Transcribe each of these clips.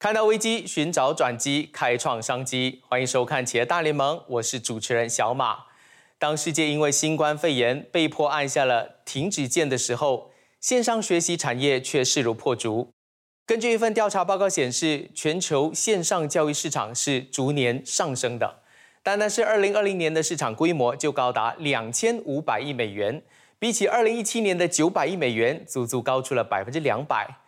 看到危机，寻找转机，开创商机。欢迎收看企业大联盟，我是主持人小马。当世界因为新冠肺炎被迫按下了停止键的时候，线上学习产业却势如破竹。根据一份调查报告显示，全球线上教育市场是逐年上升的。单单是二零二零年的市场规模就高达两千五百亿美元，比起二零一七年的九百亿美元，足足高出了百分之两百。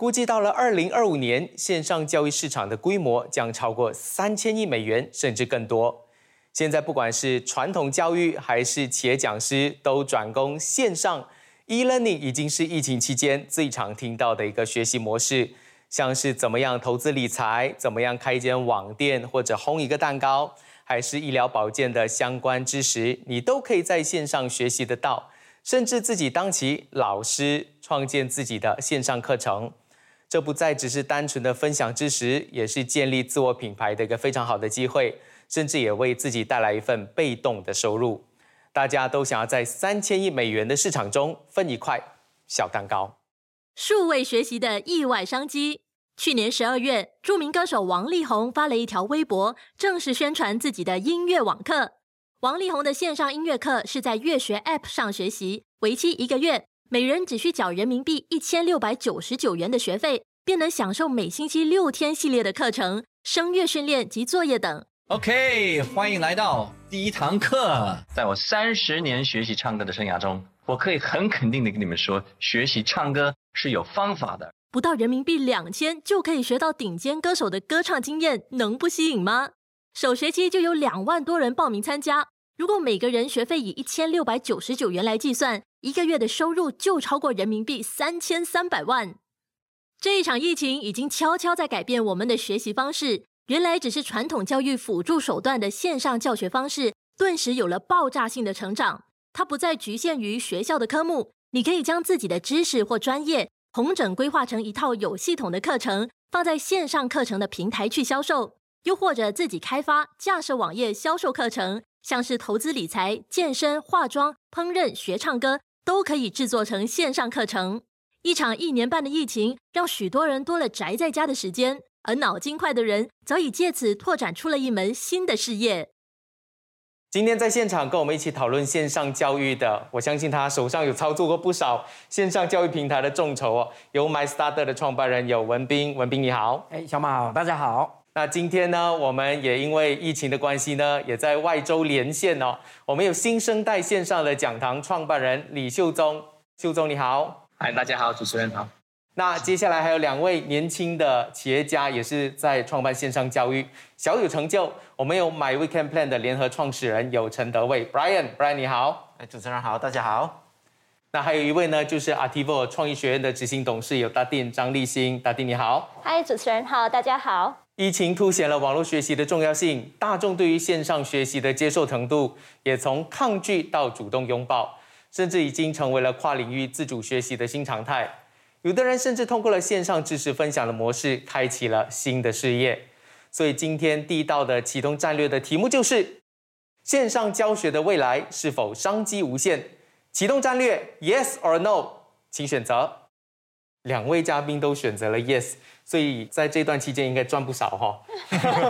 估计到了二零二五年，线上教育市场的规模将超过三千亿美元，甚至更多。现在不管是传统教育还是企业讲师，都转攻线上。e-learning 已经是疫情期间最常听到的一个学习模式，像是怎么样投资理财，怎么样开一间网店或者烘一个蛋糕，还是医疗保健的相关知识，你都可以在线上学习得到，甚至自己当起老师，创建自己的线上课程。这不再只是单纯的分享知识，也是建立自我品牌的一个非常好的机会，甚至也为自己带来一份被动的收入。大家都想要在三千亿美元的市场中分一块小蛋糕。数位学习的意外商机。去年十二月，著名歌手王力宏发了一条微博，正式宣传自己的音乐网课。王力宏的线上音乐课是在乐学 App 上学习，为期一个月。每人只需缴人民币一千六百九十九元的学费，便能享受每星期六天系列的课程、声乐训练及作业等。OK，欢迎来到第一堂课。在我三十年学习唱歌的生涯中，我可以很肯定的跟你们说，学习唱歌是有方法的。不到人民币两千就可以学到顶尖歌手的歌唱经验，能不吸引吗？首学期就有两万多人报名参加。如果每个人学费以一千六百九十九元来计算，一个月的收入就超过人民币三千三百万。这一场疫情已经悄悄在改变我们的学习方式。原来只是传统教育辅助手段的线上教学方式，顿时有了爆炸性的成长。它不再局限于学校的科目，你可以将自己的知识或专业，同整规划成一套有系统的课程，放在线上课程的平台去销售，又或者自己开发架设网页销售课程。像是投资理财、健身、化妆、烹饪、学唱歌，都可以制作成线上课程。一场一年半的疫情，让许多人多了宅在家的时间，而脑筋快的人早已借此拓展出了一门新的事业。今天在现场跟我们一起讨论线上教育的，我相信他手上有操作过不少线上教育平台的众筹哦。有 MyStarter 的创办人有文斌，文斌你好。哎，小马好，大家好。那今天呢，我们也因为疫情的关系呢，也在外州连线哦。我们有新生代线上的讲堂创办人李秀忠，秀忠你好，嗨，大家好，主持人好。那接下来还有两位年轻的企业家，也是在创办线上教育，小有成就。我们有 My Weekend Plan 的联合创始人有陈德伟，Brian，Brian 你好，哎，主持人好，大家好。那还有一位呢，就是 Artivo 创意学院的执行董事有大丁张立新，大丁你好，嗨，主持人好，大家好。疫情凸显了网络学习的重要性，大众对于线上学习的接受程度也从抗拒到主动拥抱，甚至已经成为了跨领域自主学习的新常态。有的人甚至通过了线上知识分享的模式，开启了新的事业。所以今天第一道的启动战略的题目就是：线上教学的未来是否商机无限？启动战略，Yes or No，请选择。两位嘉宾都选择了 Yes。所以在这段期间应该赚不少哈。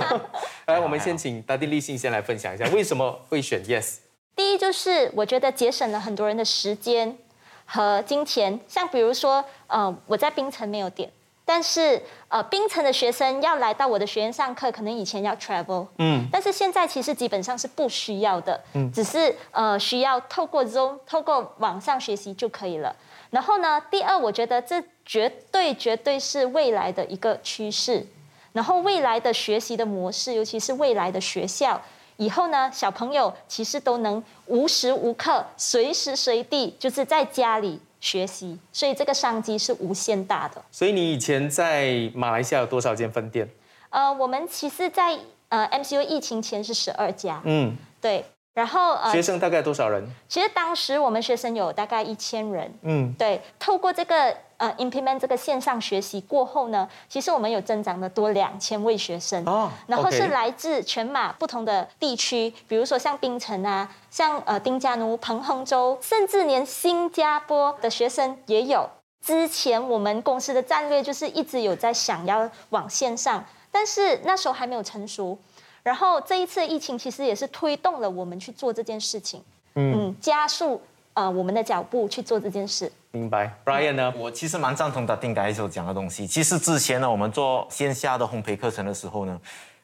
来，我们先请达地立信先来分享一下为什么会选 Yes。第一就是我觉得节省了很多人的时间和金钱，像比如说，呃，我在冰城没有点，但是呃，冰城的学生要来到我的学院上课，可能以前要 travel，嗯，但是现在其实基本上是不需要的，嗯，只是呃需要透过 Zoom 透过网上学习就可以了。然后呢，第二，我觉得这绝对绝对是未来的一个趋势。然后未来的学习的模式，尤其是未来的学校，以后呢，小朋友其实都能无时无刻、随时随地就是在家里学习，所以这个商机是无限大的。所以你以前在马来西亚有多少间分店？呃，我们其实，在呃 MCU 疫情前是十二家。嗯，对。然后呃，学生大概多少人？其实当时我们学生有大概一千人。嗯，对。透过这个呃，implement 这个线上学习过后呢，其实我们有增长的多两千位学生。哦。然后是来自全马不同的地区，比如说像槟城啊，像呃丁加奴、彭亨州，甚至连新加坡的学生也有。之前我们公司的战略就是一直有在想要往线上，但是那时候还没有成熟。然后这一次疫情其实也是推动了我们去做这件事情，嗯，加速呃我们的脚步去做这件事。明白，Brian 呢？我其实蛮赞同他定改所讲的东西。其实之前呢，我们做线下的烘焙课程的时候呢，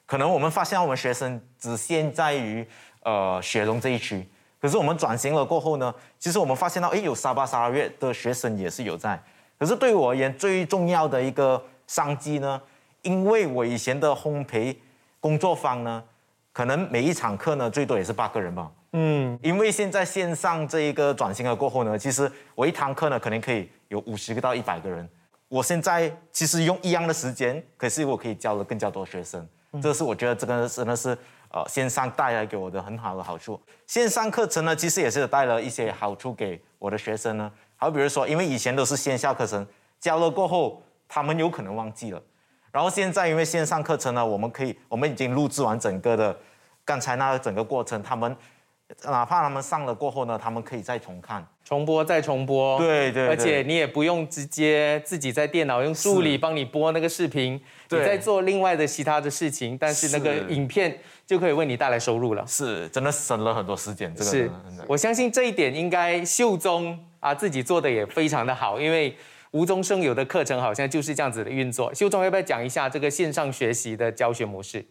可能我们发现我们学生只限在于呃雪龙这一区。可是我们转型了过后呢，其实我们发现到，哎，有沙巴沙拉月的学生也是有在。可是对我而言，最重要的一个商机呢，因为我以前的烘焙工作坊呢，可能每一场课呢，最多也是八个人吧。嗯，因为现在线上这一个转型了过后呢，其实我一堂课呢，可能可以有五十个到一百个人。我现在其实用一样的时间，可是我可以教了更加多学生。这是我觉得这个真的是呃线上带来给我的很好的好处。线上课程呢，其实也是带了一些好处给我的学生呢。好，比如说，因为以前都是线下课程，教了过后，他们有可能忘记了。然后现在因为线上课程呢，我们可以，我们已经录制完整个的刚才那整个过程，他们。哪怕他们上了过后呢，他们可以再重看、重播、再重播。对对，而且你也不用直接自己在电脑用助理帮你播那个视频，你在做另外的其他的事情，但是那个影片就可以为你带来收入了。是，真的省了很多时间。这个是，我相信这一点应该秀宗啊自己做的也非常的好，因为无中生有的课程好像就是这样子的运作。秀宗要不要讲一下这个线上学习的教学模式？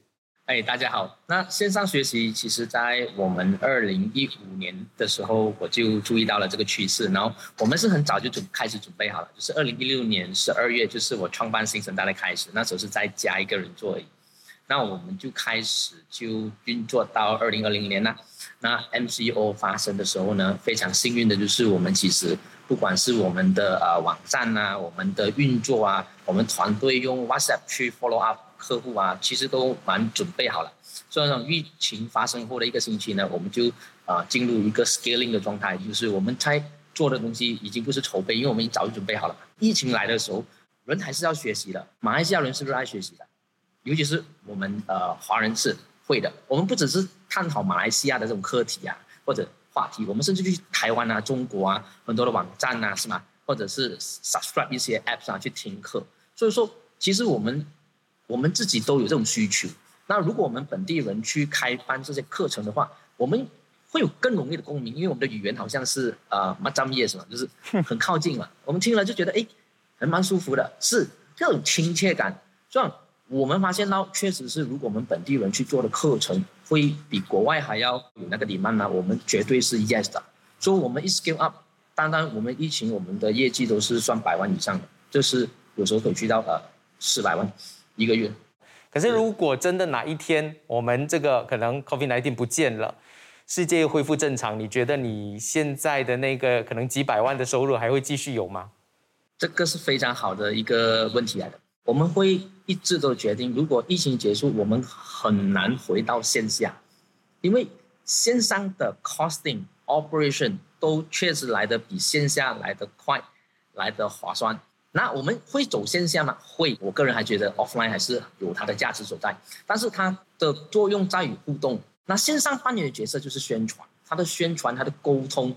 哎，大家好。那线上学习，其实在我们二零一五年的时候，我就注意到了这个趋势。然后我们是很早就准开始准备好了，就是二零一六年十二月，就是我创办新生代的开始。那时候是在家一个人做而已。那我们就开始就运作到二零二零年了。那 MCO 发生的时候呢，非常幸运的就是我们其实不管是我们的呃网站啊，我们的运作啊，我们团队用 WhatsApp 去 follow up。客户啊，其实都蛮准备好了。所以，疫情发生后的一个星期呢，我们就啊进入一个 scaling 的状态，就是我们在做的东西已经不是筹备，因为我们已经早就准备好了。疫情来的时候，人还是要学习的。马来西亚人是不是爱学习的？尤其是我们呃华人是会的。我们不只是探讨马来西亚的这种课题啊或者话题，我们甚至去台湾啊、中国啊很多的网站啊，是吗？或者是 subscribe 一些 apps 啊去听课。所以说，其实我们。我们自己都有这种需求，那如果我们本地人去开办这些课程的话，我们会有更容易的共鸣，因为我们的语言好像是呃蛮专业是嘛，就是很靠近嘛，我们听了就觉得哎，还蛮舒服的，是这种亲切感。这样我们发现到，确实是如果我们本地人去做的课程，会比国外还要有那个 demand 呢，我们绝对是 yes 的。所以，我们一 scale up，单单我们疫情，我们的业绩都是算百万以上的，就是有时候可以去到呃四百万。一个月，可是如果真的哪一天我们这个可能 COVID-19 不见了，世界又恢复正常，你觉得你现在的那个可能几百万的收入还会继续有吗？这个是非常好的一个问题来的。我们会一直都决定，如果疫情结束，我们很难回到线下，因为线上的 costing operation 都确实来的比线下来的快，来的划算。那我们会走线下吗？会，我个人还觉得 offline 还是有它的价值所在，但是它的作用在于互动。那线上扮演的角色就是宣传，它的宣传，它的沟通。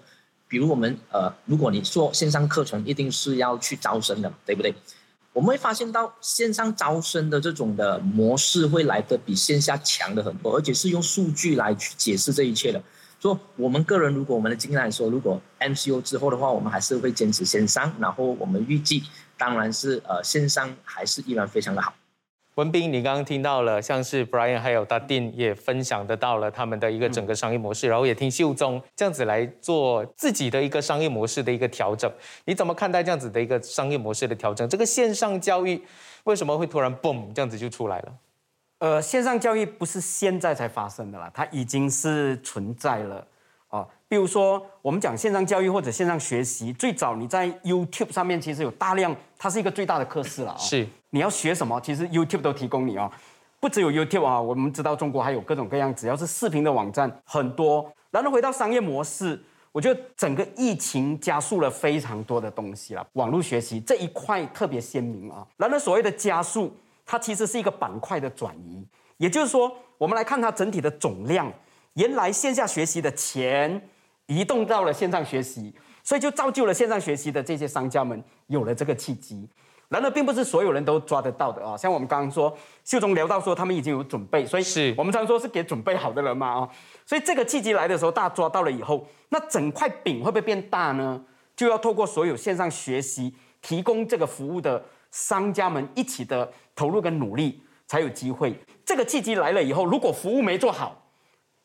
比如我们呃，如果你做线上课程，一定是要去招生的，对不对？我们会发现到线上招生的这种的模式会来的比线下强的很多，而且是用数据来去解释这一切的。说我们个人，如果我们的经验来说，如果 MCO 之后的话，我们还是会坚持线上，然后我们预计。当然是呃，线上还是依然非常的好。文斌，你刚刚听到了，像是 Brian 还有 Dadin 也分享得到了他们的一个整个商业模式，然后也听秀宗这样子来做自己的一个商业模式的一个调整。你怎么看待这样子的一个商业模式的调整？这个线上教育为什么会突然 boom 这样子就出来了？呃，线上教育不是现在才发生的啦，它已经是存在了。啊，比如说我们讲线上教育或者线上学习，最早你在 YouTube 上面其实有大量，它是一个最大的课室了啊。是，你要学什么，其实 YouTube 都提供你哦。不只有 YouTube 啊，我们知道中国还有各种各样，只要是视频的网站很多。然后回到商业模式，我觉得整个疫情加速了非常多的东西了。网络学习这一块特别鲜明啊。然后所谓的加速，它其实是一个板块的转移，也就是说，我们来看它整体的总量。原来线下学习的钱移动到了线上学习，所以就造就了线上学习的这些商家们有了这个契机。然而，并不是所有人都抓得到的啊。像我们刚刚说，秀中聊到说他们已经有准备，所以是我们常说是给准备好的人嘛啊。所以这个契机来的时候，大家抓到了以后，那整块饼会不会变大呢？就要透过所有线上学习提供这个服务的商家们一起的投入跟努力，才有机会。这个契机来了以后，如果服务没做好，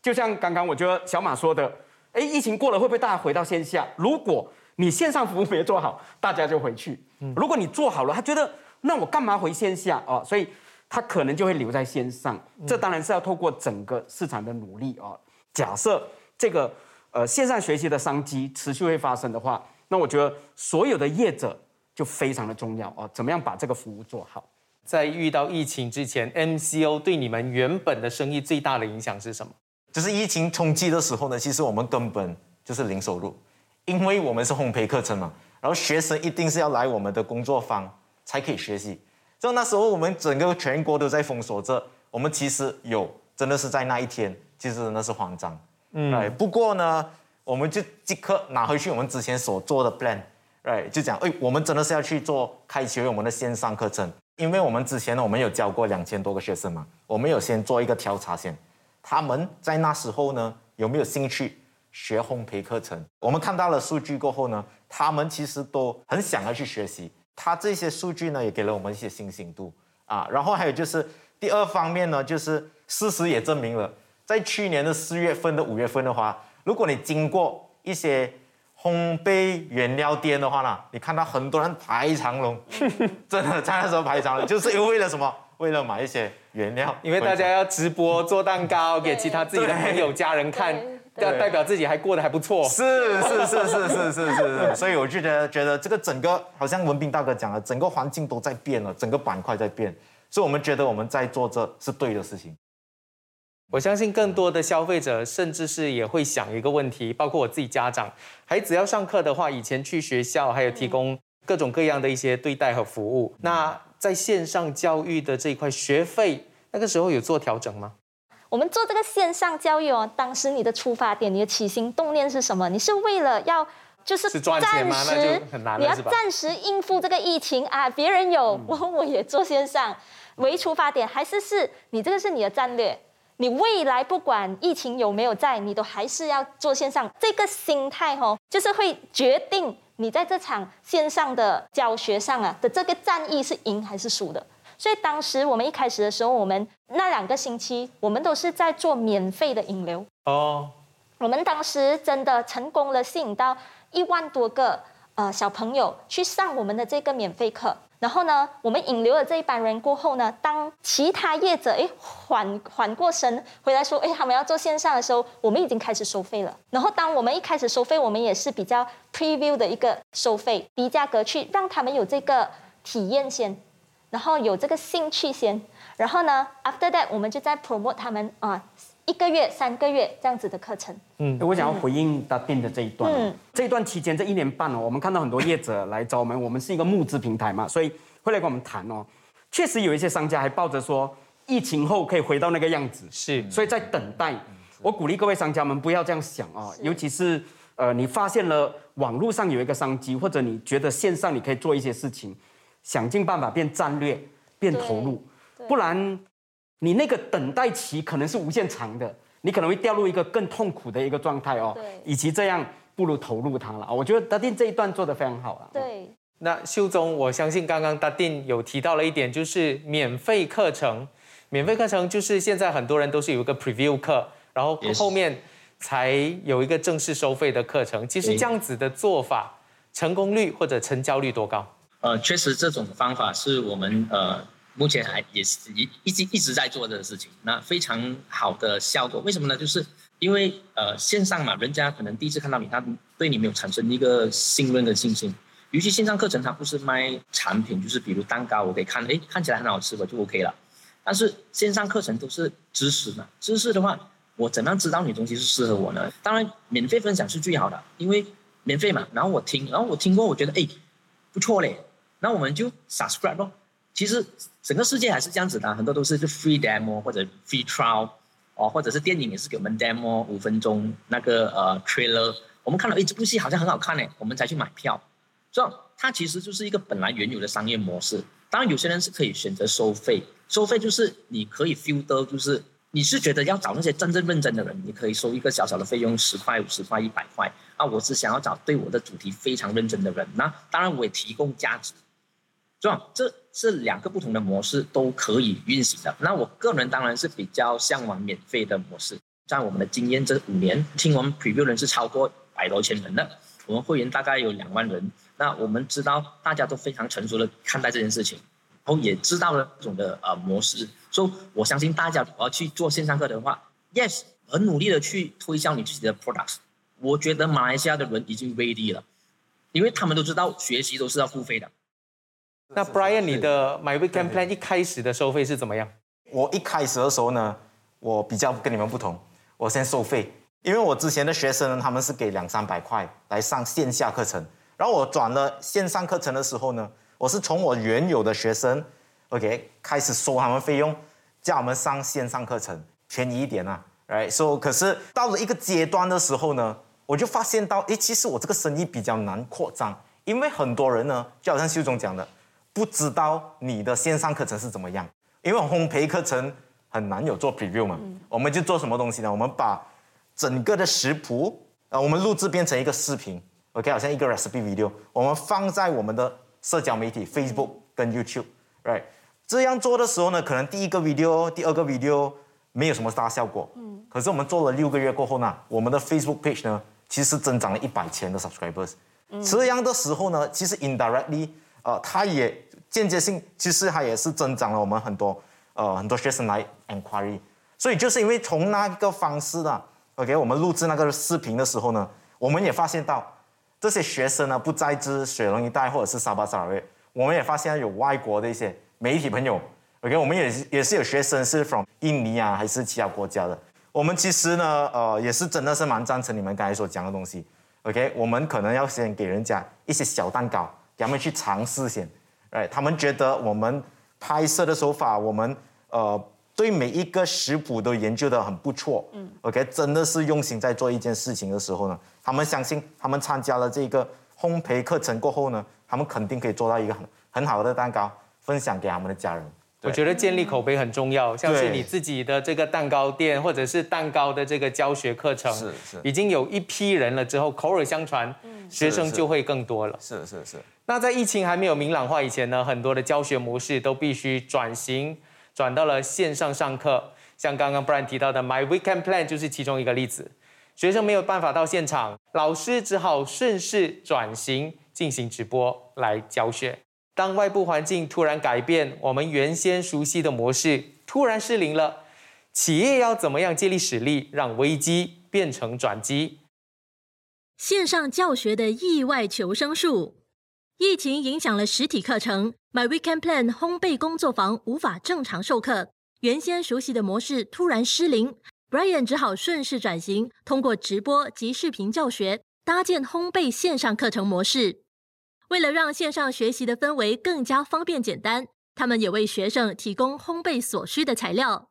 就像刚刚我觉得小马说的，哎，疫情过了会不会大家回到线下？如果你线上服务没做好，大家就回去。如果你做好了，他觉得那我干嘛回线下哦？所以他可能就会留在线上。这当然是要透过整个市场的努力哦。假设这个呃线上学习的商机持续会发生的话，那我觉得所有的业者就非常的重要哦。怎么样把这个服务做好？在遇到疫情之前，MCO 对你们原本的生意最大的影响是什么？就是疫情冲击的时候呢，其实我们根本就是零收入，因为我们是烘焙课程嘛。然后学生一定是要来我们的工作坊才可以学习。就那时候我们整个全国都在封锁着，我们其实有真的是在那一天，其实真的是慌张。嗯，哎，不过呢，我们就即刻拿回去我们之前所做的 plan，哎，就讲，哎，我们真的是要去做开启我们的线上课程，因为我们之前呢，我们有教过两千多个学生嘛，我们有先做一个调查先，他们在那时候呢有没有兴趣？学烘焙课程，我们看到了数据过后呢，他们其实都很想要去学习。他这些数据呢，也给了我们一些信心度啊。然后还有就是第二方面呢，就是事实也证明了，在去年的四月份的五月份的话，如果你经过一些烘焙原料店的话呢，你看到很多人排长龙，真的在那时候排长龙，就是因为了什么？为了买一些原料，因为大家要直播做蛋糕给其他自己的朋友家人看。要代表自己还过得还不错，是是是是是是是，所以我就觉得觉得这个整个好像文斌大哥讲了，整个环境都在变了，整个板块在变，所以我们觉得我们在做这是对的事情。我相信更多的消费者甚至是也会想一个问题，包括我自己家长，孩子要上课的话，以前去学校还有提供各种各样的一些对待和服务，那在线上教育的这一块学费，那个时候有做调整吗？我们做这个线上教育哦，当时你的出发点、你的起心动念是什么？你是为了要就是暂时，你要暂时应付这个疫情啊？别人有，我我也做线上，为出发点，还是是你这个是你的战略？你未来不管疫情有没有在，你都还是要做线上。这个心态哦，就是会决定你在这场线上的教学上啊的这个战役是赢还是输的。所以当时我们一开始的时候，我们那两个星期，我们都是在做免费的引流哦。我们当时真的成功了，吸引到一万多个呃小朋友去上我们的这个免费课。然后呢，我们引流了这一班人过后呢，当其他业者哎缓缓过神回来说哎他们要做线上的时候，我们已经开始收费了。然后当我们一开始收费，我们也是比较 preview 的一个收费低价格去让他们有这个体验先。然后有这个兴趣先，然后呢，after that 我们就在 promote 他们啊，一个月、三个月这样子的课程。嗯，我想要回应他定的这一段。嗯，这一段期间这一年半哦，我们看到很多业者来找我们，我们是一个募资平台嘛，所以会来跟我们谈哦。确实有一些商家还抱着说疫情后可以回到那个样子，是，所以在等待。我鼓励各位商家们不要这样想啊，尤其是呃，你发现了网络上有一个商机，或者你觉得线上你可以做一些事情。想尽办法变战略，变投入，不然你那个等待期可能是无限长的，你可能会掉入一个更痛苦的一个状态哦。对，与其这样，不如投入它了我觉得达定这一段做的非常好了。对，那秀宗，我相信刚刚达定有提到了一点，就是免费课程，免费课程就是现在很多人都是有一个 preview 课，然后后面才有一个正式收费的课程。其实这样子的做法，成功率或者成交率多高？呃，确实这种方法是我们呃目前还也是一一直一直在做这个事情，那非常好的效果。为什么呢？就是因为呃线上嘛，人家可能第一次看到你，他对你没有产生一个信任的信心。尤其线上课程，它不是卖产品，就是比如蛋糕，我可以看，哎，看起来很好吃，我就 OK 了。但是线上课程都是知识嘛，知识的话，我怎样知道你东西是适合我呢？当然，免费分享是最好的，因为免费嘛。然后我听，然后我听过，我觉得哎不错嘞。那我们就 subscribe 咯。其实整个世界还是这样子的，很多都是就 free demo 或者 free trial，哦，或者是电影也是给我们 demo 五分钟那个呃 trailer，我们看到哎这部戏好像很好看呢，我们才去买票。这样它其实就是一个本来原有的商业模式。当然，有些人是可以选择收费，收费就是你可以 feel 到，就是你是觉得要找那些真正认真的人，你可以收一个小小的费用，十块、五十块、一百块。啊，我是想要找对我的主题非常认真的人，那当然我也提供价值。这样，这是两个不同的模式都可以运行的。那我个人当然是比较向往免费的模式。在我们的经验这五年，听我们 preview 人是超过百多千人的，我们会员大概有两万人。那我们知道大家都非常成熟的看待这件事情，然后也知道了这种的呃模式，所以我相信大家要去做线上课的话，yes，很努力的去推销你自己的 products。我觉得马来西亚的人已经 ready 了，因为他们都知道学习都是要付费的。那 Brian，你的 My Weekend Plan 一开始的收费是怎么样？我一开始的时候呢，我比较跟你们不同，我先收费，因为我之前的学生呢，他们是给两三百块来上线下课程。然后我转了线上课程的时候呢，我是从我原有的学生，OK 开始收他们费用，叫我们上线上课程，便宜一点啊，Right？所以可是到了一个阶段的时候呢，我就发现到，诶，其实我这个生意比较难扩张，因为很多人呢，就好像秀总讲的，不知道你的线上课程是怎么样，因为烘焙课程很难有做 preview 嘛，我们就做什么东西呢？我们把整个的食谱，啊，我们录制变成一个视频。OK，好像一个 recipe video，我们放在我们的社交媒体 Facebook 跟 YouTube，right？这样做的时候呢，可能第一个 video、第二个 video 没有什么大效果，嗯，可是我们做了六个月过后呢，我们的 Facebook page 呢，其实增长了一百千的 subscribers，这样的时候呢，其实 indirectly，呃，它也间接性，其实它也是增长了我们很多，呃，很多学生来 enquiry，所以就是因为从那个方式呢，OK，我们录制那个视频的时候呢，我们也发现到。这些学生呢，不在自雪隆一带或者是沙巴沙拉我们也发现有外国的一些媒体朋友，OK，我们也是也是有学生是 from 印尼啊，还是其他国家的。我们其实呢，呃，也是真的是蛮赞成你们刚才所讲的东西，OK，我们可能要先给人家一些小蛋糕，给他们去尝试先，哎，他们觉得我们拍摄的手法，我们呃。对每一个食谱都研究的很不错，嗯，OK，真的是用心在做一件事情的时候呢，他们相信他们参加了这个烘焙课程过后呢，他们肯定可以做到一个很很好的蛋糕，分享给他们的家人。我觉得建立口碑很重要，像是你自己的这个蛋糕店，或者是蛋糕的这个教学课程，是是，已经有一批人了之后，口耳相传，嗯学生就会更多了。是是是。那在疫情还没有明朗化以前呢，很多的教学模式都必须转型。转到了线上上课，像刚刚 Brian 提到的 My Weekend Plan 就是其中一个例子。学生没有办法到现场，老师只好顺势转型进行直播来教学。当外部环境突然改变，我们原先熟悉的模式突然失灵了，企业要怎么样借力使力，让危机变成转机？线上教学的意外求生术，疫情影响了实体课程。My Weekend Plan 烘焙工作坊无法正常授课，原先熟悉的模式突然失灵，Brian 只好顺势转型，通过直播及视频教学搭建烘焙线上课程模式。为了让线上学习的氛围更加方便简单，他们也为学生提供烘焙所需的材料。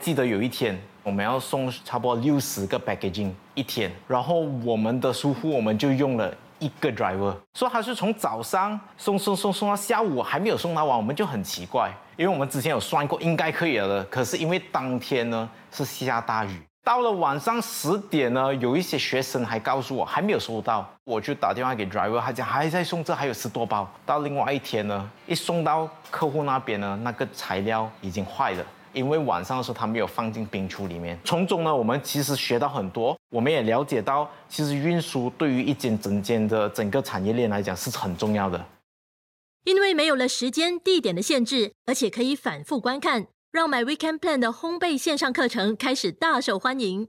记得有一天我们要送差不多六十个 packaging 一天，然后我们的疏忽我们就用了。一个 driver 说他是从早上送送送送到下午还没有送到完，我们就很奇怪，因为我们之前有算过应该可以了，可是因为当天呢是下大雨，到了晚上十点呢，有一些学生还告诉我还没有收到，我就打电话给 driver，他讲还在送，这还有十多包。到另外一天呢，一送到客户那边呢，那个材料已经坏了。因为晚上的时候他没有放进冰橱里面，从中呢，我们其实学到很多，我们也了解到，其实运输对于一间整间的整个产业链来讲是很重要的。因为没有了时间、地点的限制，而且可以反复观看，让 My Weekend Plan 的烘焙线上课程开始大受欢迎。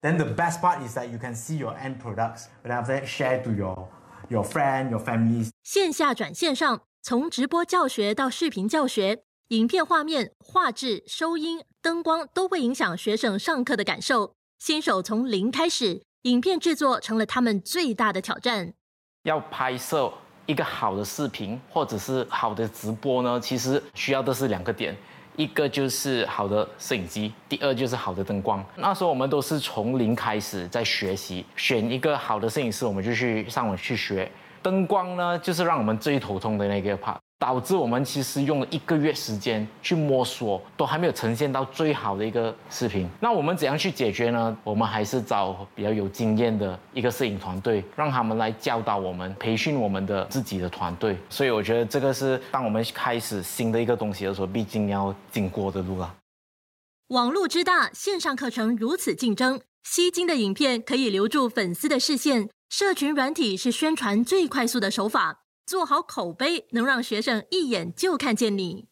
Then the best part is that you can see your end products, and after that share to your your friend, your families. 线下转线上，从直播教学到视频教学。影片画面、画质、收音、灯光都会影响学生上课的感受。新手从零开始，影片制作成了他们最大的挑战。要拍摄一个好的视频或者是好的直播呢，其实需要的是两个点，一个就是好的摄影机，第二就是好的灯光。那时候我们都是从零开始在学习，选一个好的摄影师，我们就去上网去学。灯光呢，就是让我们最头痛的那个 part。导致我们其实用了一个月时间去摸索，都还没有呈现到最好的一个视频。那我们怎样去解决呢？我们还是找比较有经验的一个摄影团队，让他们来教导我们，培训我们的自己的团队。所以我觉得这个是当我们开始新的一个东西的时候，毕竟要经过的路了。网络之大，线上课程如此竞争，吸睛的影片可以留住粉丝的视线，社群软体是宣传最快速的手法。做好口碑，能让学生一眼就看见你。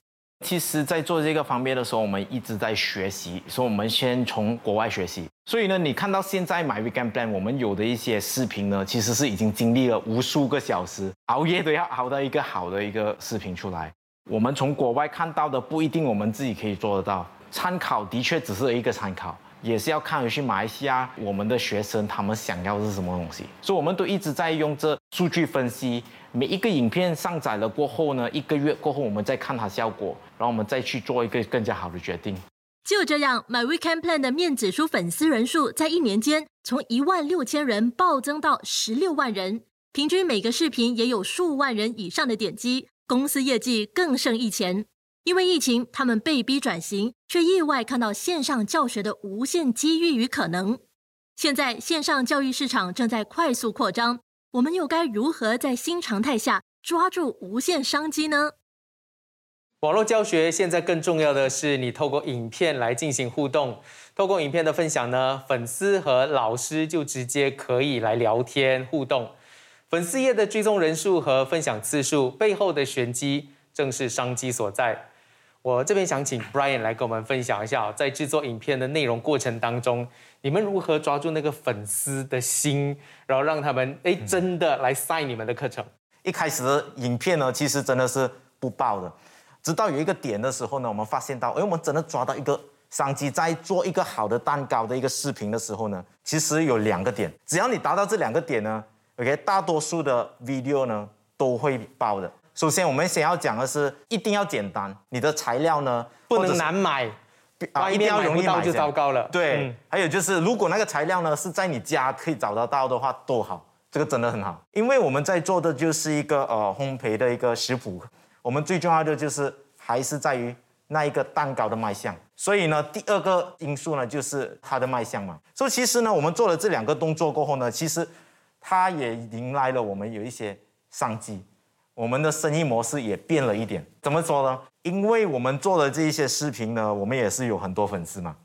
其实，在做这个方面的时候，我们一直在学习，所以我们先从国外学习。所以呢，你看到现在 My Weekend Plan，我们有的一些视频呢，其实是已经经历了无数个小时，熬夜都要熬到一个好的一个视频出来。我们从国外看到的不一定我们自己可以做得到，参考的确只是一个参考。也是要看回去马来西亚我们的学生他们想要是什么东西，所以我们都一直在用这数据分析。每一个影片上载了过后呢，一个月过后我们再看它效果，然后我们再去做一个更加好的决定。就这样，My Weekend Plan 的面子书粉丝人数在一年间从一万六千人暴增到十六万人，平均每个视频也有数万人以上的点击，公司业绩更胜一前。因为疫情，他们被逼转型，却意外看到线上教学的无限机遇与可能。现在线上教育市场正在快速扩张，我们又该如何在新常态下抓住无限商机呢？网络教学现在更重要的是，你透过影片来进行互动。透过影片的分享呢，粉丝和老师就直接可以来聊天互动。粉丝页的追踪人数和分享次数背后的玄机，正是商机所在。我这边想请 Brian 来跟我们分享一下，在制作影片的内容过程当中，你们如何抓住那个粉丝的心，然后让他们哎真的来晒你们的课程？一开始的影片呢，其实真的是不爆的，直到有一个点的时候呢，我们发现到，哎，我们真的抓到一个商机，在做一个好的蛋糕的一个视频的时候呢，其实有两个点，只要你达到这两个点呢，OK，大多数的 video 呢都会爆的。首先，我们先要讲的是，一定要简单。你的材料呢，不能难买，啊，一定要容易买就糟糕了。对，还有就是，如果那个材料呢是在你家可以找得到的话，多好，这个真的很好。因为我们在做的就是一个呃烘焙的一个食谱，我们最重要的就是还是在于那一个蛋糕的卖相。所以呢，第二个因素呢就是它的卖相嘛。所以其实呢，我们做了这两个动作过后呢，其实它也迎来了我们有一些商机。我们的生意模式也变了一点，怎么说呢？因为我们做的这一些视频呢，我们也是有很多粉丝嘛。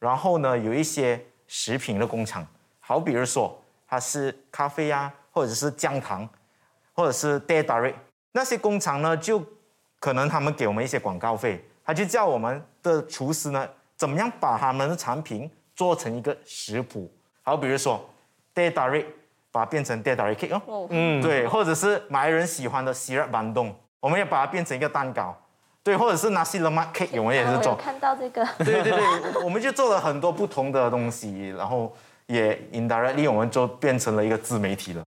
然后呢，有一些食品的工厂，好比如说它是咖啡呀，或者是姜糖，或者是 dairy，那些工厂呢，就可能他们给我们一些广告费，他就叫我们的厨师呢，怎么样把他们的产品做成一个食谱，好比如说 dairy。把它变成 d a d a r cake 哦，嗯，对，或者是马来人喜欢的西热板冻，我们也把它变成一个蛋糕，对，或者是 nasi lemak cake，我们也是做。看到这个。对对对，我们就做了很多不同的东西，然后也 indirectly 我们就变成了一个自媒体了。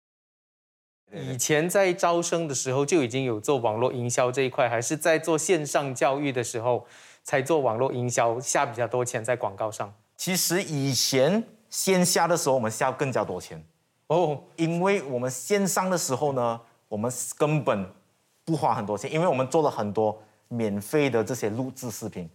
以前在招生的时候就已经有做网络营销这一块，还是在做线上教育的时候才做网络营销，下比较多钱在广告上。其实以前线下的时候我们下更加多钱。哦，因为我们线上的时候呢，我们根本不花很多钱，因为我们做了很多免费的这些录制视频。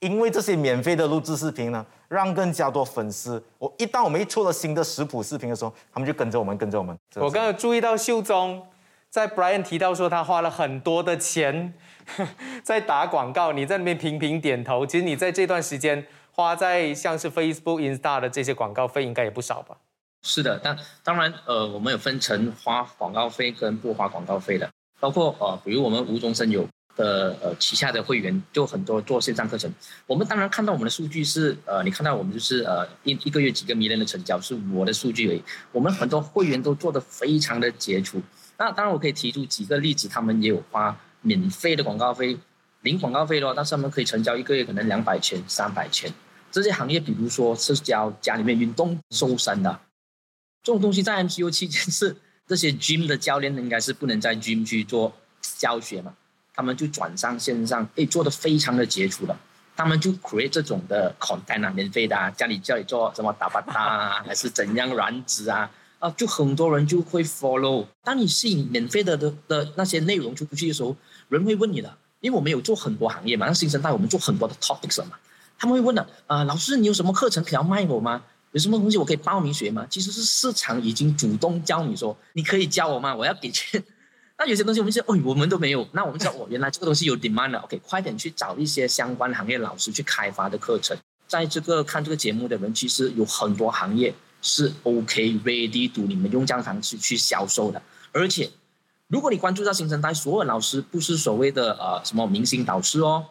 因为这些免费的录制视频呢，让更加多粉丝，我一旦我们一出了新的食谱视频的时候，他们就跟着我们，跟着我们。我刚刚注意到秀宗在 Brian 提到说他花了很多的钱 在打广告，你在那边频频点头。其实你在这段时间花在像是 Facebook、Insta 的这些广告费，应该也不少吧？是的，但当然，呃，我们有分成花广告费跟不花广告费的，包括呃，比如我们无中生有的呃旗下的会员，就很多做线上课程。我们当然看到我们的数据是，呃，你看到我们就是呃一一个月几个迷人的成交，是我的数据而已。我们很多会员都做的非常的杰出。那当然我可以提出几个例子，他们也有花免费的广告费，零广告费的话，但是他们可以成交一个月可能两百千、三百千。这些行业，比如说是教家里面运动瘦身的。这种东西在 MCO 期间是 这些 gym 的教练应该是不能在 gym 去做教学嘛，他们就转上线上，诶，做的非常的杰出了。他们就 create 这种的 content 啊，免费的，啊，家里叫你做什么打巴打啊，还是怎样软纸啊，啊，就很多人就会 follow。当你吸引免费的的的那些内容出去的时候，人会问你的，因为我们有做很多行业嘛，像新生代我们做很多的 topics 嘛，他们会问的，啊，老师你有什么课程可以要卖我吗？有什么东西我可以报名学吗？其实是市场已经主动教你说，你可以教我吗？我要给钱。那有些东西我们说，哦，我们都没有。那我们知道，哦，原来这个东西有 demand 了。OK，快点去找一些相关行业老师去开发的课程。在这个看这个节目的人，其实有很多行业是 OK ready to 你们用这样方式去销售的。而且，如果你关注到新生代，所有老师不是所谓的呃什么明星导师哦，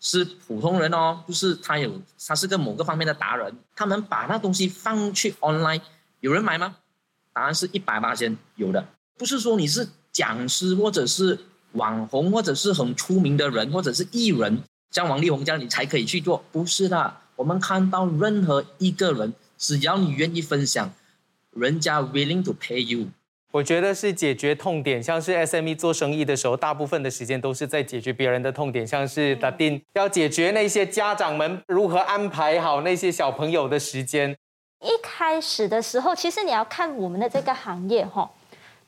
是普通人哦，就是他有他是个某个方面的达人，他们把那东西放去 online，有人买吗？答案是一百八千有的，不是说你是。讲师或者是网红，或者是很出名的人，或者是艺人，像王力宏这样，你才可以去做。不是的，我们看到任何一个人，只要你愿意分享，人家 willing to pay you。我觉得是解决痛点，像是 SME 做生意的时候，大部分的时间都是在解决别人的痛点，像是打定要解决那些家长们如何安排好那些小朋友的时间。一开始的时候，其实你要看我们的这个行业哈。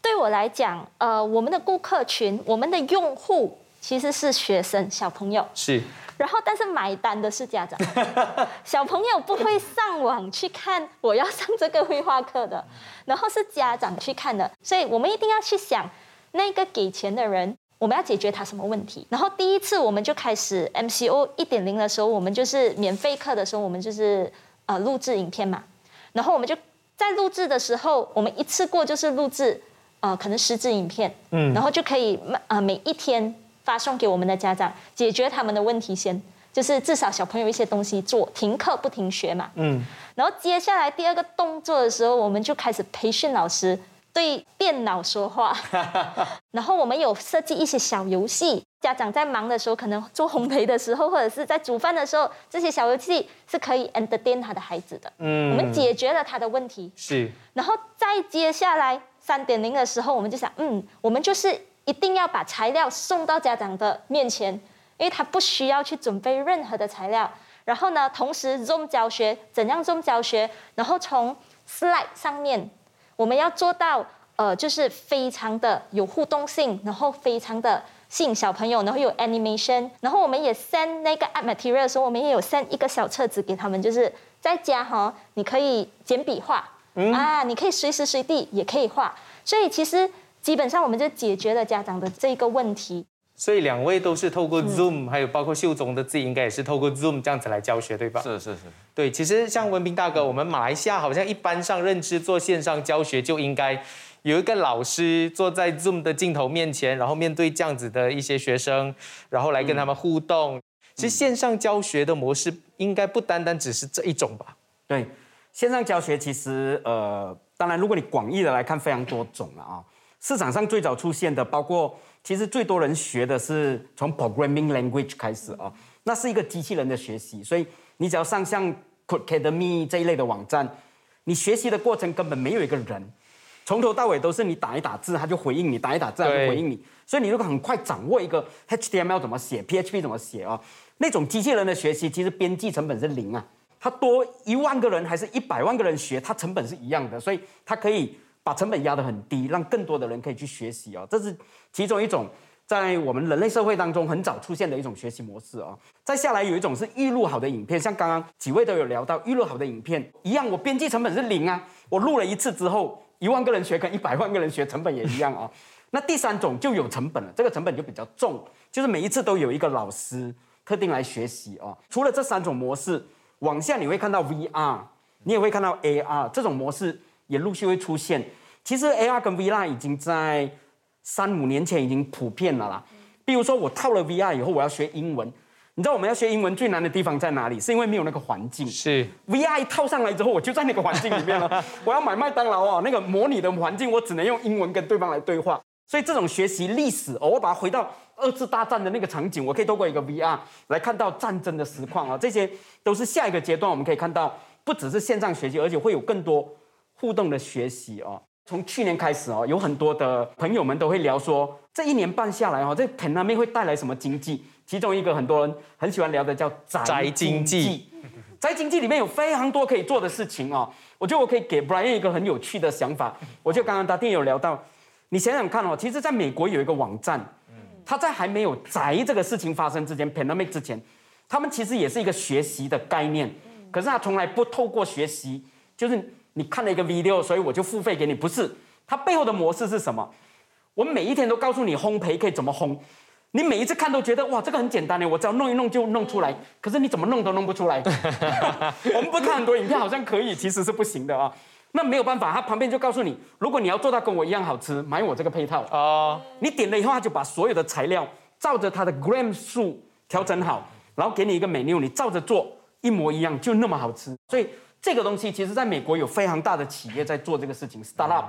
对我来讲，呃，我们的顾客群，我们的用户其实是学生小朋友，是。然后，但是买单的是家长，小朋友不会上网去看我要上这个绘画课的，然后是家长去看的，所以我们一定要去想那个给钱的人，我们要解决他什么问题。然后第一次我们就开始 MCO 一点零的时候，我们就是免费课的时候，我们就是呃录制影片嘛，然后我们就在录制的时候，我们一次过就是录制。呃，可能十支影片，嗯，然后就可以呃每一天发送给我们的家长，解决他们的问题先，就是至少小朋友一些东西做，停课不停学嘛，嗯，然后接下来第二个动作的时候，我们就开始培训老师对电脑说话，然后我们有设计一些小游戏，家长在忙的时候，可能做烘焙的时候，或者是在煮饭的时候，这些小游戏是可以 entertain 他的孩子的，嗯，我们解决了他的问题，是，然后再接下来。三点零的时候，我们就想，嗯，我们就是一定要把材料送到家长的面前，因为他不需要去准备任何的材料。然后呢，同时 Zoom 教学怎样 Zoom 教学，然后从 slide 上面，我们要做到，呃，就是非常的有互动性，然后非常的吸引小朋友，然后有 animation，然后我们也 send 那个 material 的时候，我们也有 send 一个小册子给他们，就是在家哈，你可以简笔画。啊，你可以随时随地也可以画，所以其实基本上我们就解决了家长的这个问题。所以两位都是透过 Zoom，还有包括秀总的自己应该也是透过 Zoom 这样子来教学，对吧？是是是，对。其实像文斌大哥，我们马来西亚好像一般上认知做线上教学就应该有一个老师坐在 Zoom 的镜头面前，然后面对这样子的一些学生，然后来跟他们互动。其实线上教学的模式应该不单单只是这一种吧？对。线上教学其实，呃，当然，如果你广义的来看，非常多种了啊。市场上最早出现的，包括其实最多人学的是从 programming language 开始啊，那是一个机器人的学习。所以你只要上像 Codecademy 这一类的网站，你学习的过程根本没有一个人，从头到尾都是你打一打字，它就回应你；打一打字，它就回应你。所以你如果很快掌握一个 HTML 怎么写，PHP 怎么写啊，那种机器人的学习，其实边际成本是零啊。它多一万个人还是一百万个人学，它成本是一样的，所以它可以把成本压得很低，让更多的人可以去学习哦。这是其中一种在我们人类社会当中很早出现的一种学习模式哦。再下来有一种是预录好的影片，像刚刚几位都有聊到预录好的影片一样，我编辑成本是零啊。我录了一次之后，一万个人学跟一百万个人学成本也一样啊。那第三种就有成本了，这个成本就比较重，就是每一次都有一个老师特定来学习哦。除了这三种模式。往下你会看到 VR，你也会看到 AR 这种模式也陆续会出现。其实 AR 跟 VR 已经在三五年前已经普遍了啦。比如说我套了 VR 以后，我要学英文，你知道我们要学英文最难的地方在哪里？是因为没有那个环境。是 VR 一套上来之后，我就在那个环境里面了。我要买麦当劳啊，那个模拟的环境，我只能用英文跟对方来对话。所以这种学习历史，哦我把它回到。二次大战的那个场景，我可以透过一个 VR 来看到战争的实况啊，这些都是下一个阶段我们可以看到，不只是线上学习，而且会有更多互动的学习哦。从去年开始哦，有很多的朋友们都会聊说，这一年半下来哦，这 pandemic 会带来什么经济？其中一个很多人很喜欢聊的叫宅经济。宅经济里面有非常多可以做的事情哦。我觉得我可以给 Brian 一个很有趣的想法。我觉得刚刚大电有聊到，你想想看哦，其实在美国有一个网站，他在还没有宅这个事情发生之前，pandemic 之前，他们其实也是一个学习的概念，可是他从来不透过学习，就是你看了一个 video，所以我就付费给你，不是，它背后的模式是什么？我每一天都告诉你烘焙可以怎么烘。你每一次看都觉得哇，这个很简单呢，我只要弄一弄就弄出来。可是你怎么弄都弄不出来。我们不看很多影片，好像可以，其实是不行的啊。那没有办法，他旁边就告诉你，如果你要做到跟我一样好吃，买我这个配套哦。你点了以后，他就把所有的材料照着它的 gram 数调整好，然后给你一个 menu，你照着做一模一样，就那么好吃。所以这个东西其实在美国有非常大的企业在做这个事情，startup，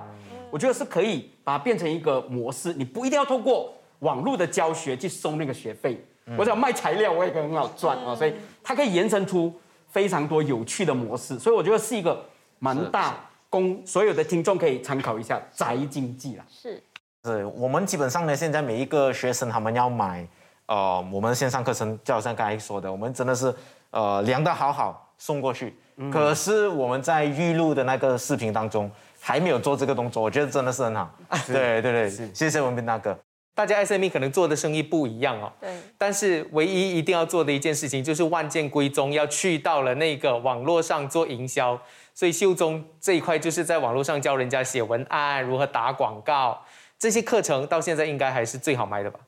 我觉得是可以把它变成一个模式，你不一定要透过。网络的教学去收那个学费，我想卖材料我也可以很好赚啊，所以它可以延伸出非常多有趣的模式，所以我觉得是一个蛮大供所有的听众可以参考一下宅经济啦。是，是我们基本上呢，现在每一个学生他们要买呃我们线上课程，就好像刚才说的，我们真的是呃量的好好送过去，可是我们在预录的那个视频当中还没有做这个动作，我觉得真的是很好。对对对，谢谢文斌大哥。大家 SME 可能做的生意不一样哦，对。但是唯一一定要做的一件事情，就是万剑归宗，要去到了那个网络上做营销。所以秀宗这一块就是在网络上教人家写文案，如何打广告，这些课程到现在应该还是最好卖的吧。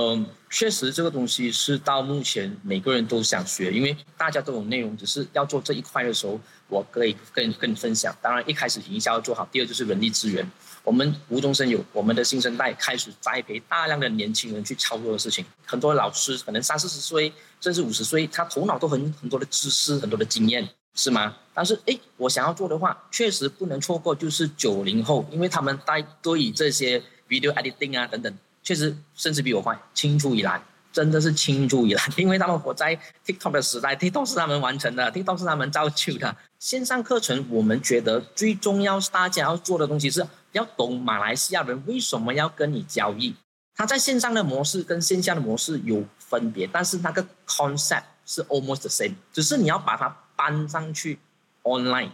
嗯，确实这个东西是到目前每个人都想学，因为大家都有内容，只是要做这一块的时候，我可以跟跟你分享。当然，一开始营销要做好，第二就是人力资源。我们无中生有，我们的新生代开始栽培大量的年轻人去操作的事情。很多老师可能三四十岁，甚至五十岁，他头脑都很很多的知识，很多的经验，是吗？但是，哎，我想要做的话，确实不能错过，就是九零后，因为他们带对于这些 video editing 啊等等。确实，甚至比我快，青出于蓝，真的是青出于蓝，因为他们活在 TikTok 的时代，TikTok 是他们完成的，TikTok 是他们造就的。线上课程，我们觉得最重要是大家要做的东西是要懂马来西亚人为什么要跟你交易。他在线上的模式跟线下的模式有分别，但是那个 concept 是 almost the same，只是你要把它搬上去 online。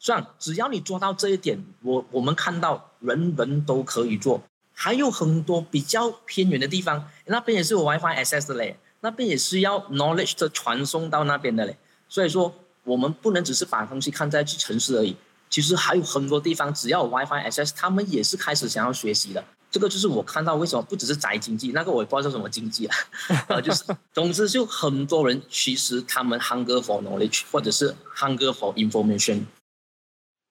算，只要你做到这一点，我我们看到人人都可以做。还有很多比较偏远的地方，那边也是有 WiFi access 的嘞，那边也是要 knowledge 的传送到那边的嘞。所以说，我们不能只是把东西看在城市而已，其实还有很多地方，只要有 WiFi access，他们也是开始想要学习的。这个就是我看到为什么不只是宅经济，那个我也不知道是什么经济啊，呃，就是总之就很多人其实他们 hunger for knowledge，或者是 hunger for information。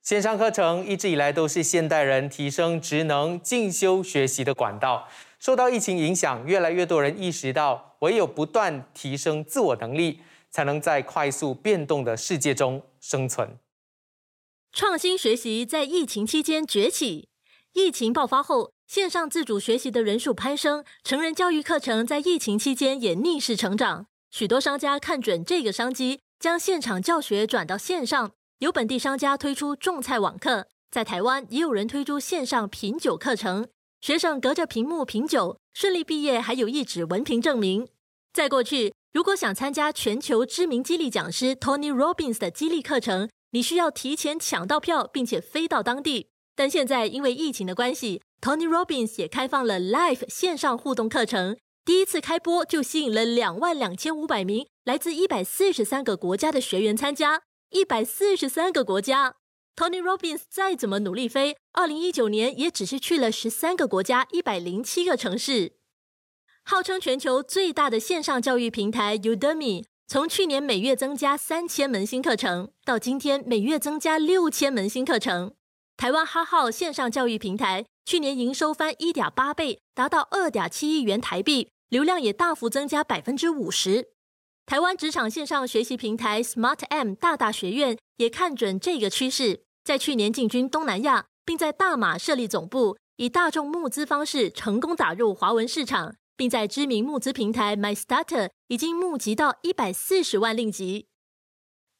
线上课程一直以来都是现代人提升职能、进修学习的管道。受到疫情影响，越来越多人意识到，唯有不断提升自我能力，才能在快速变动的世界中生存。创新学习在疫情期间崛起。疫情爆发后，线上自主学习的人数攀升，成人教育课程在疫情期间也逆势成长。许多商家看准这个商机，将现场教学转到线上。有本地商家推出种菜网课，在台湾也有人推出线上品酒课程，学生隔着屏幕品酒，顺利毕业还有一纸文凭证明。在过去，如果想参加全球知名激励讲师 Tony Robbins 的激励课程，你需要提前抢到票，并且飞到当地。但现在因为疫情的关系，Tony Robbins 也开放了 Live 线上互动课程，第一次开播就吸引了两万两千五百名来自一百四十三个国家的学员参加。一百四十三个国家，Tony Robbins 再怎么努力飞，二零一九年也只是去了十三个国家，一百零七个城市。号称全球最大的线上教育平台 Udemy，从去年每月增加三千门新课程，到今天每月增加六千门新课程。台湾哈号线上教育平台去年营收翻一点八倍，达到二点七亿元台币，流量也大幅增加百分之五十。台湾职场线上学习平台 Smart M 大大学院也看准这个趋势，在去年进军东南亚，并在大马设立总部，以大众募资方式成功打入华文市场，并在知名募资平台 MyStarter 已经募集到一百四十万令吉。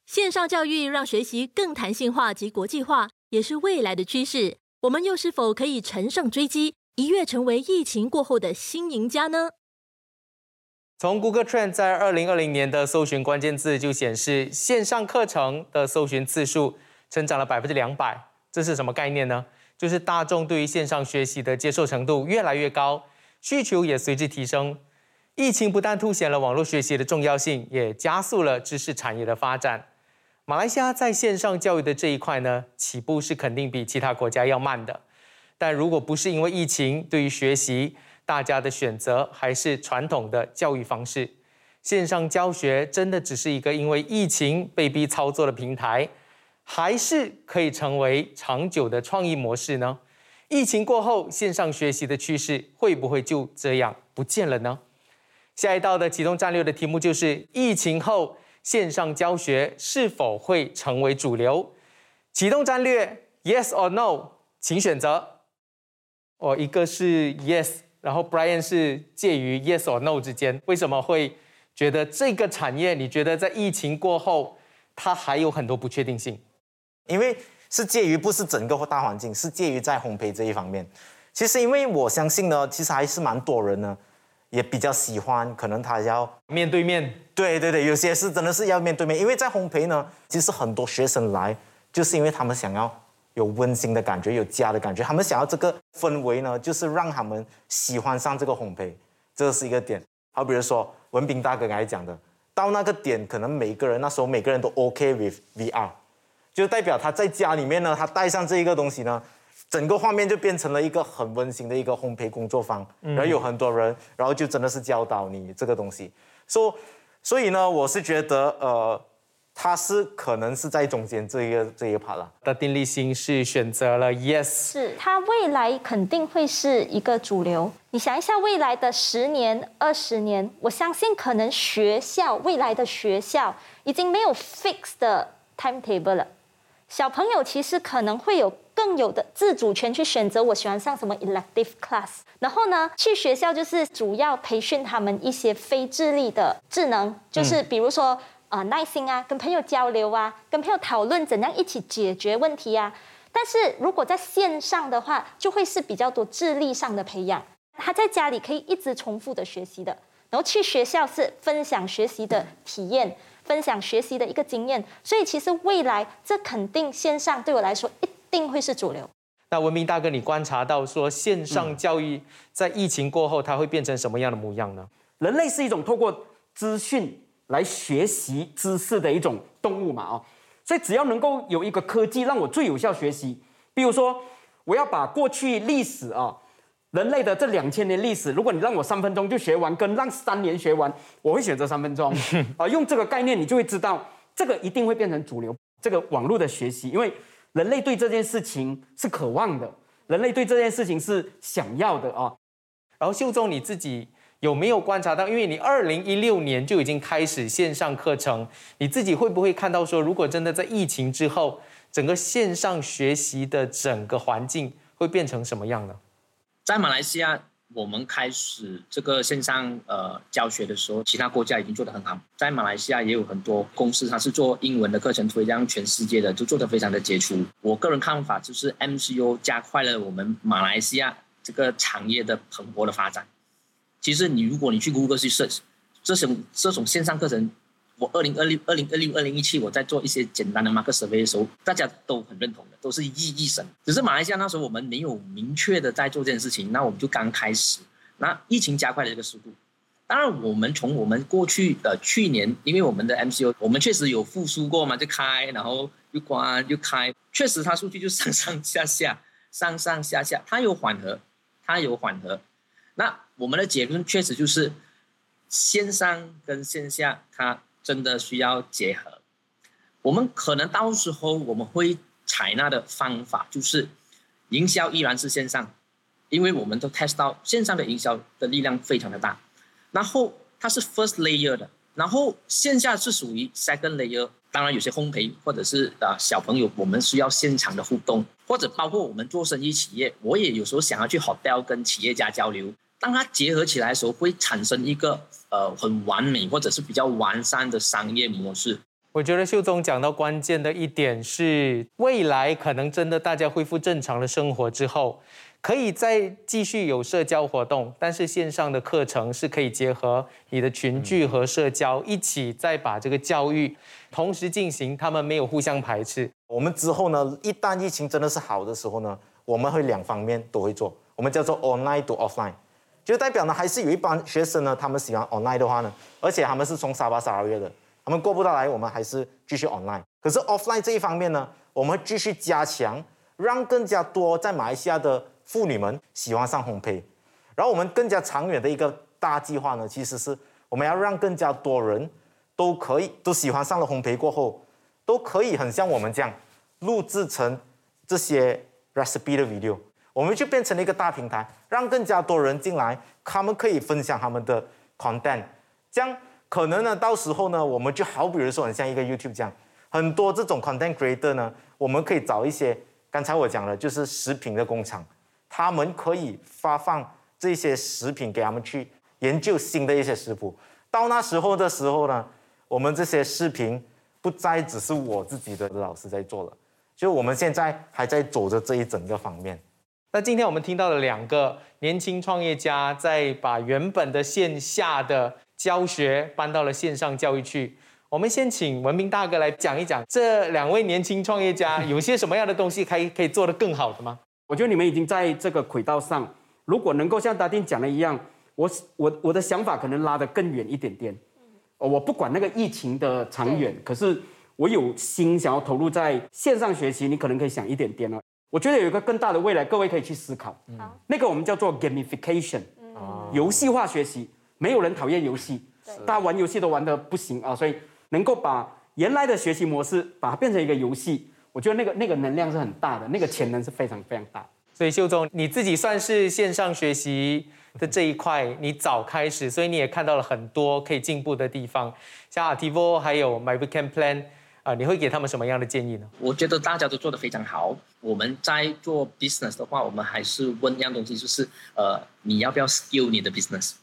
线上教育让学习更弹性化及国际化，也是未来的趋势。我们又是否可以乘胜追击，一跃成为疫情过后的新赢家呢？从 Google Trend 在二零二零年的搜寻关键字就显示，线上课程的搜寻次数增长了百分之两百。这是什么概念呢？就是大众对于线上学习的接受程度越来越高，需求也随之提升。疫情不但凸显了网络学习的重要性，也加速了知识产业的发展。马来西亚在线上教育的这一块呢，起步是肯定比其他国家要慢的。但如果不是因为疫情，对于学习，大家的选择还是传统的教育方式。线上教学真的只是一个因为疫情被逼操作的平台，还是可以成为长久的创意模式呢？疫情过后，线上学习的趋势会不会就这样不见了呢？下一道的启动战略的题目就是：疫情后线上教学是否会成为主流？启动战略，Yes or No，请选择。哦，一个是 Yes，然后 Brian 是介于 Yes or No 之间。为什么会觉得这个产业？你觉得在疫情过后，它还有很多不确定性？因为是介于不是整个大环境，是介于在烘焙这一方面。其实，因为我相信呢，其实还是蛮多人呢。也比较喜欢，可能他要面对面。对对对，有些是真的是要面对面，因为在烘焙呢，其实很多学生来就是因为他们想要有温馨的感觉，有家的感觉，他们想要这个氛围呢，就是让他们喜欢上这个烘焙，这是一个点。好，比如说文斌大哥刚才讲的，到那个点，可能每个人那时候每个人都 OK with VR，就代表他在家里面呢，他带上这一个东西呢。整个画面就变成了一个很温馨的一个烘焙工作坊，然后有很多人，然后就真的是教导你这个东西。所所以呢，我是觉得，呃，它是可能是在中间这一个这一趴了。的丁立新是选择了 yes，是它未来肯定会是一个主流。你想一下，未来的十年、二十年，我相信可能学校未来的学校已经没有 fixed 的 timetable 了。小朋友其实可能会有更有的自主权去选择我喜欢上什么 elective class，然后呢，去学校就是主要培训他们一些非智力的智能，就是比如说啊耐心啊，跟朋友交流啊，跟朋友讨论怎样一起解决问题啊。但是如果在线上的话，就会是比较多智力上的培养。他在家里可以一直重复的学习的，然后去学校是分享学习的体验。分享学习的一个经验，所以其实未来这肯定线上对我来说一定会是主流。那文明大哥，你观察到说线上教育在疫情过后，它会变成什么样的模样呢？人类是一种透过资讯来学习知识的一种动物嘛，哦，所以只要能够有一个科技让我最有效学习，比如说我要把过去历史啊。人类的这两千年历史，如果你让我三分钟就学完，跟让三年学完，我会选择三分钟。啊，用这个概念，你就会知道，这个一定会变成主流。这个网络的学习，因为人类对这件事情是渴望的，人类对这件事情是想要的啊。然后秀忠你自己有没有观察到？因为你二零一六年就已经开始线上课程，你自己会不会看到说，如果真的在疫情之后，整个线上学习的整个环境会变成什么样呢？在马来西亚，我们开始这个线上呃教学的时候，其他国家已经做得很好。在马来西亚也有很多公司，它是做英文的课程推向全世界的，就做得非常的杰出。我个人看法就是，MCU 加快了我们马来西亚这个产业的蓬勃的发展。其实你如果你去 Google 去 search 这种这种线上课程。我二零二六、二零二六、二零一七，我在做一些简单的 market survey 的时候，大家都很认同的，都是意义神。只是马来西亚那时候我们没有明确的在做这件事情，那我们就刚开始。那疫情加快了这个速度。当然，我们从我们过去的去年，因为我们的 MCO，我们确实有复苏过嘛，就开，然后又关又开，确实它数据就上上下下，上上下下，它有缓和，它有缓和。那我们的结论确实就是线上跟线下它。真的需要结合，我们可能到时候我们会采纳的方法就是，营销依然是线上，因为我们都 test 到线上的营销的力量非常的大，然后它是 first layer 的，然后线下是属于 second layer，当然有些烘焙或者是啊小朋友，我们需要现场的互动，或者包括我们做生意企业，我也有时候想要去 hotel 跟企业家交流。当它结合起来的时候，会产生一个呃很完美或者是比较完善的商业模式。我觉得秀宗讲到关键的一点是，未来可能真的大家恢复正常的生活之后，可以再继续有社交活动，但是线上的课程是可以结合你的群聚和社交一起再把这个教育同时进行，他们没有互相排斥。我们之后呢，一旦疫情真的是好的时候呢，我们会两方面都会做，我们叫做 online to offline，就代表呢还是有一帮学生呢，他们喜欢 online 的话呢，而且他们是从沙巴沙拉越的，他们过不到来，我们还是继续 online。可是 offline 这一方面呢，我们继续加强，让更加多在马来西亚的妇女们喜欢上烘焙，然后我们更加长远的一个大计划呢，其实是我们要让更加多人都可以都喜欢上了烘焙过后，都可以很像我们这样录制成这些 recipe 的 video，我们就变成了一个大平台，让更加多人进来，他们可以分享他们的 content，这样可能呢，到时候呢，我们就好比如说很像一个 YouTube 这样，很多这种 content creator 呢，我们可以找一些刚才我讲的，就是食品的工厂。他们可以发放这些食品给他们去研究新的一些食谱。到那时候的时候呢，我们这些视频不再只是我自己的老师在做了，就我们现在还在走着这一整个方面。那今天我们听到了两个年轻创业家在把原本的线下的教学搬到了线上教育去。我们先请文明大哥来讲一讲，这两位年轻创业家 有些什么样的东西可以可以做得更好的吗？我觉得你们已经在这个轨道上，如果能够像达丁讲的一样，我我我的想法可能拉得更远一点点。我不管那个疫情的长远，可是我有心想要投入在线上学习，你可能可以想一点点哦。我觉得有一个更大的未来，各位可以去思考。那个我们叫做 gamification，游戏化学习。没有人讨厌游戏，大家玩游戏都玩的不行啊，所以能够把原来的学习模式把它变成一个游戏。我觉得那个那个能量是很大的，那个潜能是非常非常大。所以秀总，你自己算是线上学习的这一块，你早开始，所以你也看到了很多可以进步的地方。像 a t i v o 还有 My Weekend Plan 啊，你会给他们什么样的建议呢？我觉得大家都做得非常好。我们在做 business 的话，我们还是问一样东西，就是呃，你要不要 skill 你的 business？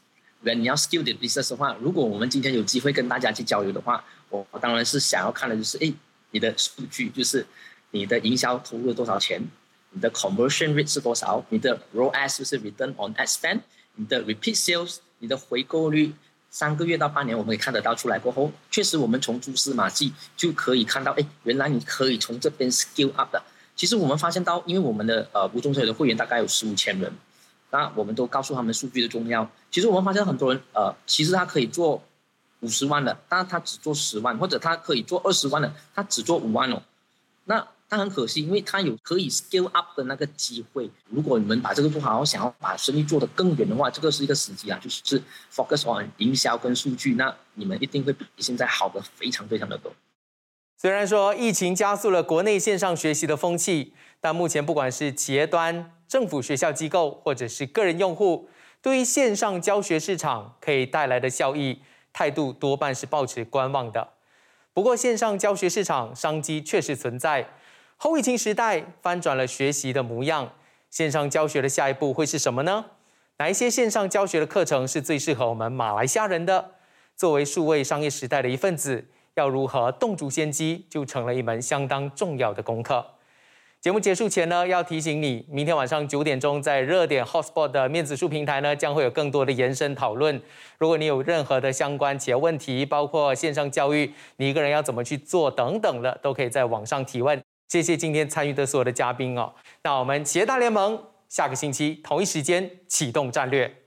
如你要 skill 你的 business 的话，如果我们今天有机会跟大家去交流的话，我当然是想要看的就是，哎。你的数据就是你的营销投入了多少钱，你的 conversion rate 是多少，你的 ROAS 就是 return on ad spend，你的 repeat sales，你的回购率三个月到半年我们可以看得到出来过后，确实我们从蛛丝马迹就可以看到，哎，原来你可以从这边 skill up 的。其实我们发现到，因为我们的呃无中生有的会员大概有十五千人，那我们都告诉他们数据的重要。其实我们发现很多人呃，其实他可以做。五十万的，但他只做十万，或者他可以做二十万的，他只做五万哦。那他很可惜，因为他有可以 scale up 的那个机会。如果你们把这个做好，想要把生意做得更远的话，这个是一个时机啊，就是 focus on 营销跟数据，那你们一定会比现在好的非常非常的多。虽然说疫情加速了国内线上学习的风气，但目前不管是企业端、政府、学校机构，或者是个人用户，对于线上教学市场可以带来的效益。态度多半是保持观望的。不过，线上教学市场商机确实存在。后疫情时代翻转了学习的模样，线上教学的下一步会是什么呢？哪一些线上教学的课程是最适合我们马来西亚人的？作为数位商业时代的一份子，要如何洞烛先机，就成了一门相当重要的功课。节目结束前呢，要提醒你，明天晚上九点钟在热点 Hotspot 的面子书平台呢，将会有更多的延伸讨论。如果你有任何的相关企业问题，包括线上教育，你一个人要怎么去做等等的，都可以在网上提问。谢谢今天参与的所有的嘉宾哦。那我们企业大联盟下个星期同一时间启动战略。